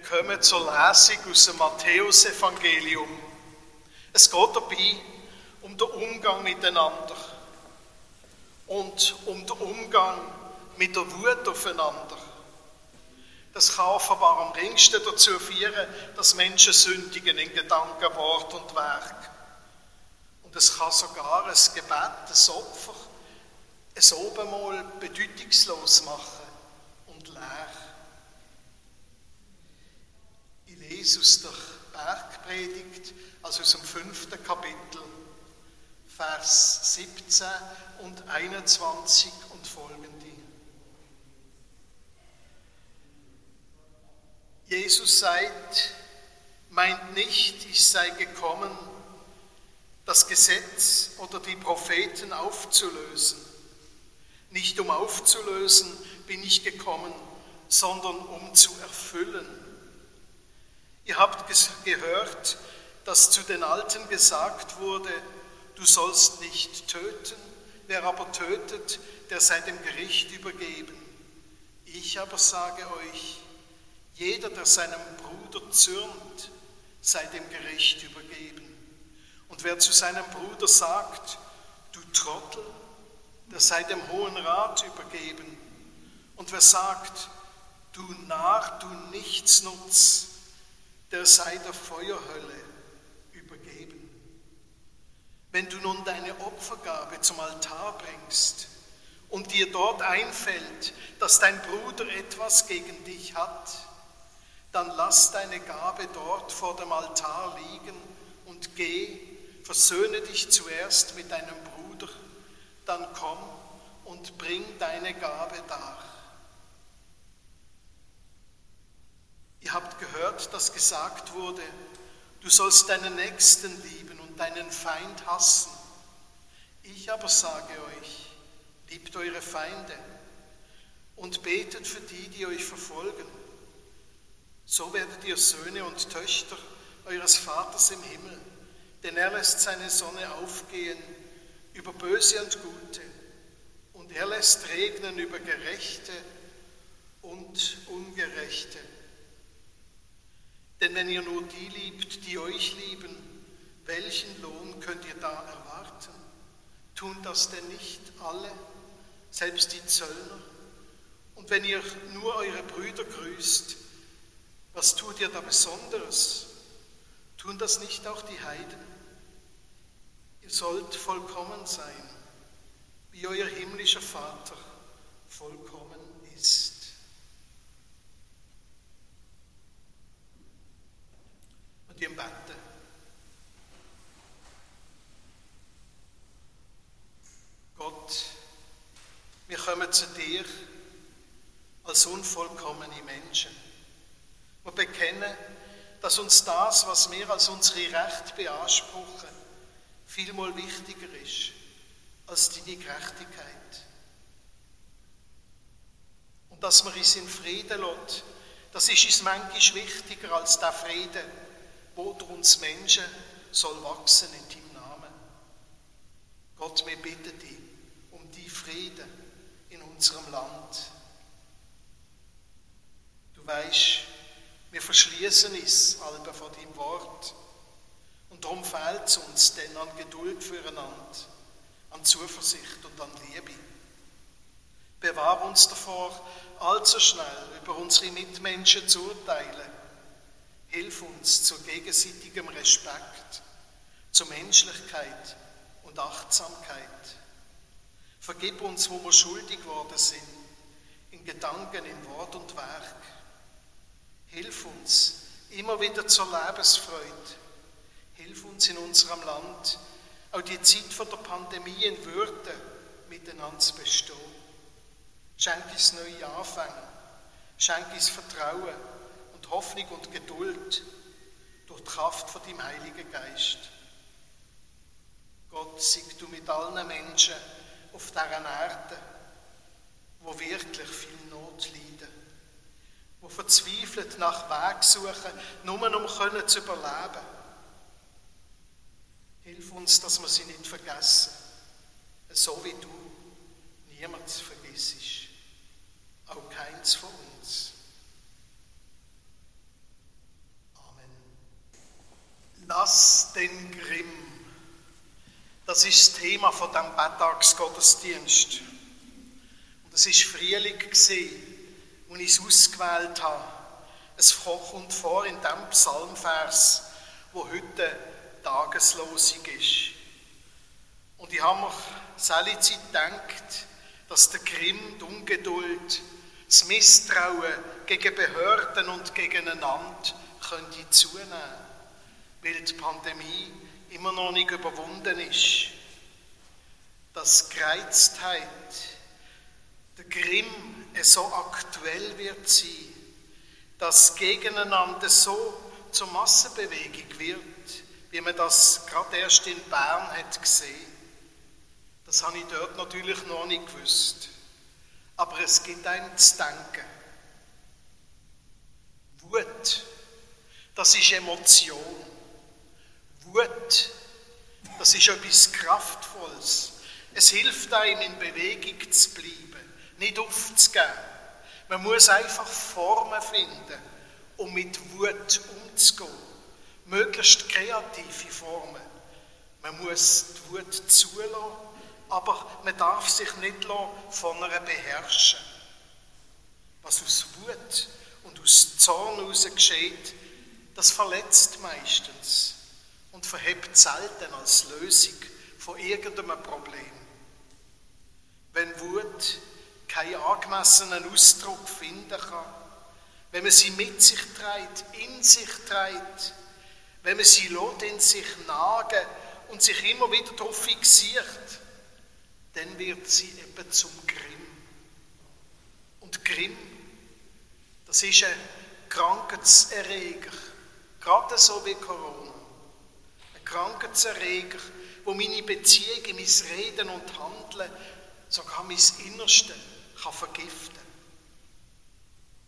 Wir kommen zur Lesung aus dem Matthäusevangelium. Es geht dabei um den Umgang miteinander und um den Umgang mit der Wut aufeinander. Das kann offenbar am ringsten dazu führen, dass Menschen sündigen in Gedanken, Wort und Werk. Und es kann sogar ein Gebet, ein Opfer, ein Obenmal bedeutungslos machen und leer. Aus der Bergpredigt, also aus dem fünften Kapitel, Vers 17 und 21 und folgende. Jesus sagt, meint nicht, ich sei gekommen, das Gesetz oder die Propheten aufzulösen. Nicht um aufzulösen bin ich gekommen, sondern um zu erfüllen. Ihr habt gehört, dass zu den Alten gesagt wurde, du sollst nicht töten, wer aber tötet, der sei dem Gericht übergeben. Ich aber sage euch, jeder, der seinem Bruder zürnt, sei dem Gericht übergeben. Und wer zu seinem Bruder sagt, du Trottel, der sei dem Hohen Rat übergeben. Und wer sagt, du Narr, du Nichtsnutz, der sei der Feuerhölle übergeben. Wenn du nun deine Opfergabe zum Altar bringst und dir dort einfällt, dass dein Bruder etwas gegen dich hat, dann lass deine Gabe dort vor dem Altar liegen und geh, versöhne dich zuerst mit deinem Bruder, dann komm und bring deine Gabe dar. Ihr habt gehört, dass gesagt wurde, du sollst deinen Nächsten lieben und deinen Feind hassen. Ich aber sage euch, liebt eure Feinde und betet für die, die euch verfolgen so werdet ihr Söhne und Töchter eures Vaters im Himmel, denn er lässt seine Sonne aufgehen über Böse und Gute, und er lässt regnen über Gerechte und Ungerechte. Denn wenn ihr nur die liebt, die euch lieben, welchen Lohn könnt ihr da erwarten? Tun das denn nicht alle, selbst die Zöllner? Und wenn ihr nur eure Brüder grüßt, was tut ihr da Besonderes? Tun das nicht auch die Heiden? Ihr sollt vollkommen sein, wie euer himmlischer Vater vollkommen ist. Und ihr beten. Gott, wir kommen zu dir als unvollkommene Menschen. Wir bekennen, dass uns das, was wir als unsere Rechte beanspruchen, vielmal wichtiger ist als deine Gerechtigkeit. Und dass wir uns in Frieden lassen, das ist uns manchmal wichtiger als der Frieden, durch uns Menschen soll wachsen in deinem Namen. Gott, wir bitten dich um die Frieden in unserem Land. Du weißt, wir verschließen uns alle vor deinem Wort. Und darum fehlt es uns denn an Geduld füreinander, an Zuversicht und an Liebe. Bewahr uns davor, allzu schnell über unsere Mitmenschen zu urteilen. Hilf uns zu gegenseitigem Respekt, zu Menschlichkeit und Achtsamkeit. Vergib uns, wo wir schuldig geworden sind, in Gedanken, in Wort und Werk. Hilf uns immer wieder zur Lebensfreude. Hilf uns in unserem Land, auch die Zeit von der Pandemie in Würde miteinander zu bestehen. Schenk uns neue Anfänge. Schenk uns Vertrauen Hoffnung und Geduld durch die Kraft von deinem Heiligen Geist. Gott, sieg du mit allen Menschen auf dieser Erde, wo wirklich viel Not leiden die verzweifelt nach Weg suchen, nur um können zu überleben. Hilf uns, dass wir sie nicht vergessen, so wie du niemand vergisst, auch keins von uns. Lass den Grimm. Das ist das Thema von dem Bettagsgottesdienst. Und es ist Frühling gesehen, wo ich es ausgewählt habe. Es kommt vor in dem Psalmvers, wo heute Tageslosung ist. Und ich habe mir selbe Zeit gedacht, dass der Grimm, die Ungeduld, das Misstrauen gegen Behörden und gegeneinander könnte zunehmen, weil die Pandemie immer noch nicht überwunden ist. Dass Gereiztheit, der Grimm so aktuell wird sein, dass Gegeneinander so zur Massenbewegung wird, wie man das gerade erst in Bern hat gesehen. Das habe ich dort natürlich noch nicht gewusst. Aber es gibt einem zu denken. Wut, das ist Emotion. Wut, das ist etwas Kraftvolles. Es hilft einem, in Bewegung zu bleiben, nicht aufzugeben. Man muss einfach Formen finden, um mit Wut umzugehen möglichst kreative Formen. Man muss die Wut zulassen, aber man darf sich nicht von einer beherrschen. Was aus Wut und aus Zorn heraus geschieht, das verletzt meistens und verhebt selten als Lösung von irgendeinem Problem. Wenn Wut keinen angemessenen Ausdruck finden kann, wenn man sie mit sich trägt, in sich trägt, wenn man sie lässt in sich nagen und sich immer wieder darauf fixiert, dann wird sie eben zum Grimm. Und Grimm, das ist ein Krankheitserreger, gerade so wie Corona. Krankheitserreger, wo meine Beziehungen, mein Reden und Handeln, sogar mein Innerste kann vergiften.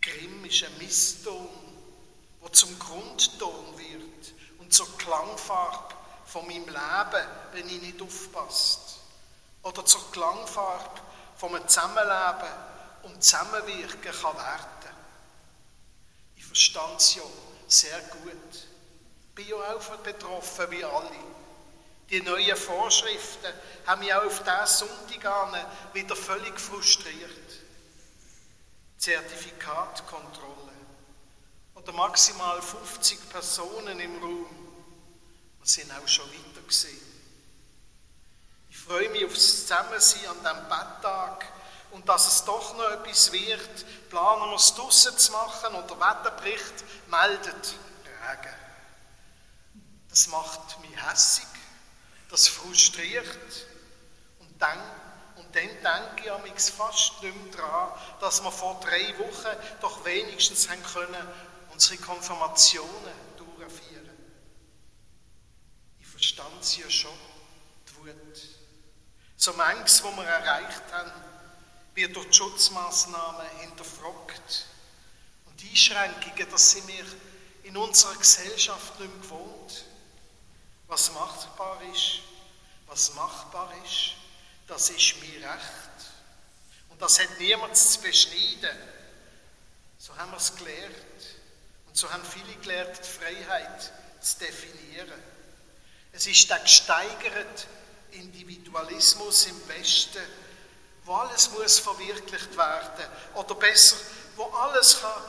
Grimm ist ein Misston, wo zum Grundton wird zur Klangfarbe von meinem Leben, wenn ich nicht aufpasst. Oder zur Klangfarbe von einem Zusammenleben und Zusammenwirken kann werden. Ich verstand es ja sehr gut. Bin ja auch betroffen wie alle. Die neuen Vorschriften haben mich auch auf diesen Sonntag wieder völlig frustriert. Zertifikatkontrolle oder maximal 50 Personen im Raum und sind auch schon weiter gesehen. Ich freue mich auf das Zusammensein an diesem Betttag und dass es doch noch etwas wird. Planen wir es draussen zu machen und der Wetterbericht meldet Regen. Das macht mich hässig, das frustriert und dann, und dann denke ich am fast nicht mehr daran, dass wir vor drei Wochen doch wenigstens haben können unsere Konfirmationen durchführen verstand sie ja schon, die Wut. So manches, was wir erreicht haben, wird durch die Schutzmaßnahmen hinterfragt. Und die Einschränkungen, das sind wir in unserer Gesellschaft nicht mehr gewohnt. Was machbar ist, was machbar ist, das ist mir recht. Und das hat niemand zu beschneiden. So haben wir es gelernt. Und so haben viele gelernt, die Freiheit zu definieren. Es ist der gesteigerte Individualismus im Westen, wo alles muss verwirklicht werden oder besser, wo alles kann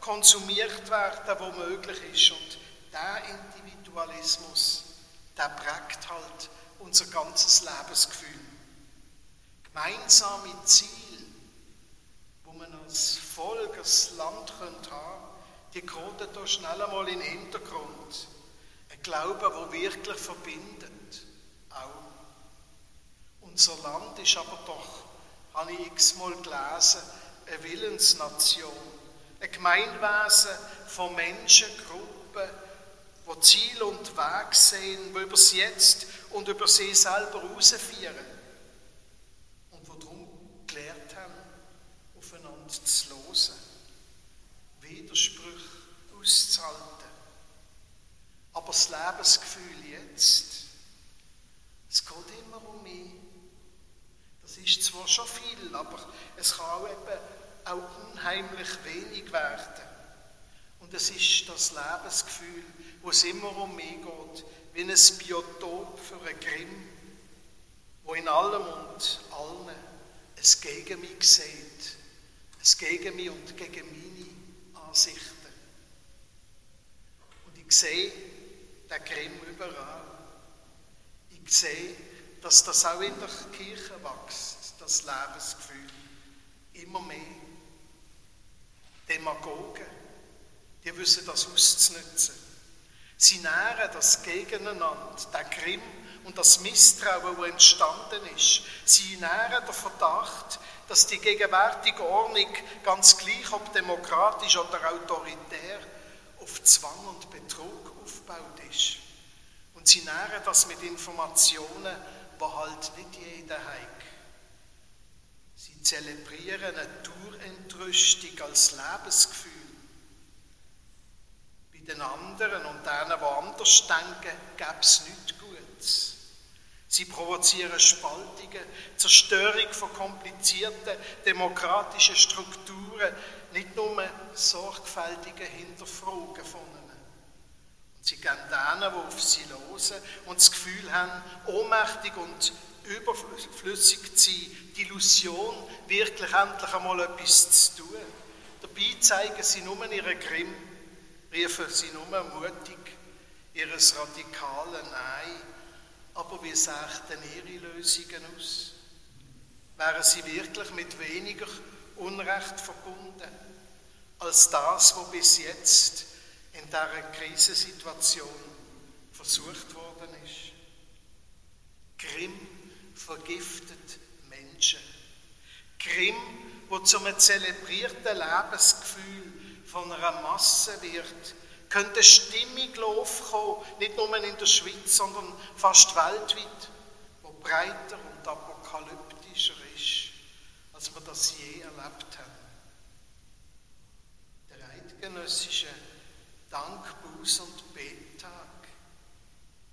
konsumiert werden, wo möglich ist. Und der Individualismus, der prägt halt unser ganzes Lebensgefühl. Gemeinsame Ziele, wo man als Volk, als Land haben könnte, die kommen da schnell einmal in den Hintergrund. Ein Glaube, der wirklich verbindet. Auch. Unser Land ist aber doch, habe ich x-mal gelesen, eine Willensnation. Ein Gemeinwesen von Menschengruppen, die Ziel und Weg sehen, die über das Jetzt und über sie selber rausführen. Und die darum gelernt haben, aufeinander zu losen, Widersprüche auszuhalten aber das Lebensgefühl jetzt, es geht immer um mich. Das ist zwar schon viel, aber es kann auch eben auch unheimlich wenig werden. Und es ist das Lebensgefühl, wo es immer um mich geht, wie ein Biotop für einen Grimm, wo in allem und allen es gegen mich sieht, es gegen mich und gegen meine Ansichten. Und ich sehe den Grimm überall. Ich sehe, dass das auch in der Kirche wächst, das Lebensgefühl. Immer mehr. Demagogen, die wissen das auszunutzen. Sie nähren das Gegeneinander, der Grimm und das Misstrauen, das entstanden ist. Sie nähren den Verdacht, dass die gegenwärtige Ordnung, ganz gleich ob demokratisch oder autoritär, auf Zwang und Betrug aufgebaut ist. Und sie nähren das mit Informationen, die halt nicht jeder hat. Sie zelebrieren eine Tour-Entrüstung als Lebensgefühl. Den anderen und denen, die anders denken, gäbe es nichts Gutes. Sie provozieren Spaltungen, Zerstörung von komplizierten demokratischen Strukturen, nicht nur sorgfältige Hinterfragen von ihnen. Und sie geben denen, die auf sie hören und das Gefühl haben, ohnmächtig und überflüssig zu sein, die Illusion, wirklich endlich einmal etwas zu tun. Dabei zeigen sie nur ihren Grimm, rufen sie nur mutig ihres radikalen Nein. Aber wie sehen ihre Lösungen aus? Wären sie wirklich mit weniger Unrecht verbunden als das, was bis jetzt in dieser Krisensituation versucht worden ist? Grimm vergiftet Menschen. Grimm, wo zum zelebrierten Lebensgefühl von einer Masse wird, könnte Stimmung aufkommen, nicht nur in der Schweiz, sondern fast weltweit, wo breiter und apokalyptischer ist, als wir das je erlebt haben. Der eidgenössische Dank, Buß und Bettag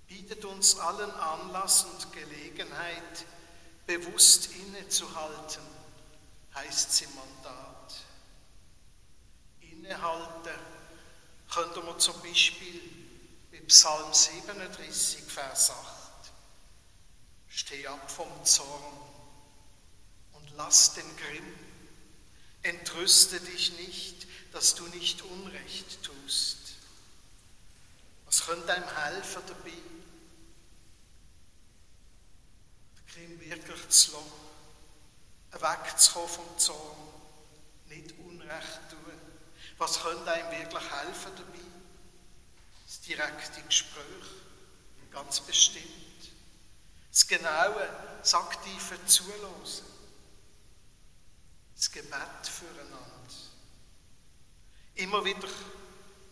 bietet uns allen Anlass und Gelegenheit, bewusst innezuhalten, heißt es im Mandat. Innehalten. Könnte man zum Beispiel bei Psalm 37, Vers 8, Steh ab vom Zorn und lass den Grimm, entrüste dich nicht, dass du nicht Unrecht tust. Was könnte einem helfen dabei, Grimm wirklich zu lassen, wegzukommen vom Zorn, nicht Unrecht tun? Was könnte einem wirklich helfen dabei? Das direkte Gespräch, ganz bestimmt. Das genaue, das aktive Zuhören. Das Gebet füreinander. Immer wieder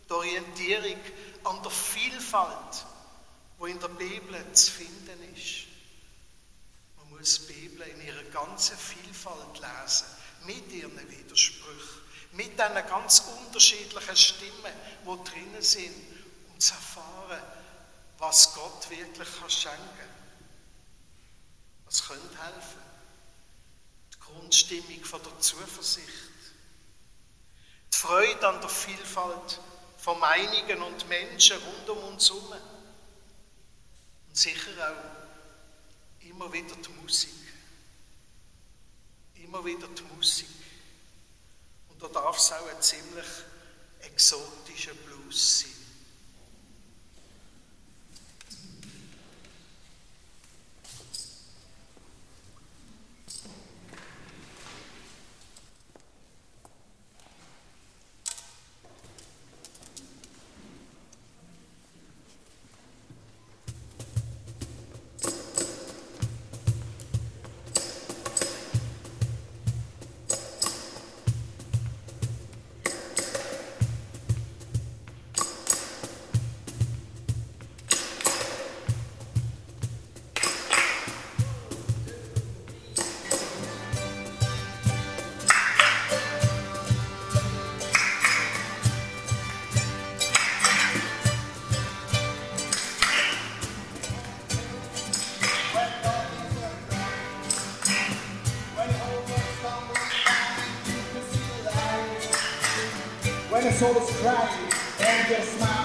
die Orientierung an der Vielfalt, wo in der Bibel zu finden ist. Man muss die Bibel in ihrer ganzen Vielfalt lesen, mit ihren Widersprüchen mit diesen ganz unterschiedlichen Stimmen, die drinnen sind, um zu erfahren, was Gott wirklich kann schenken kann. Was könnte helfen? Die Grundstimmung von der Zuversicht. Die Freude an der Vielfalt von Meinungen und Menschen rund um uns herum. Und sicher auch immer wieder die Musik. Immer wieder die Musik da darf es auch ein ziemlich exotischer Blues sein. Soul is crying and your smile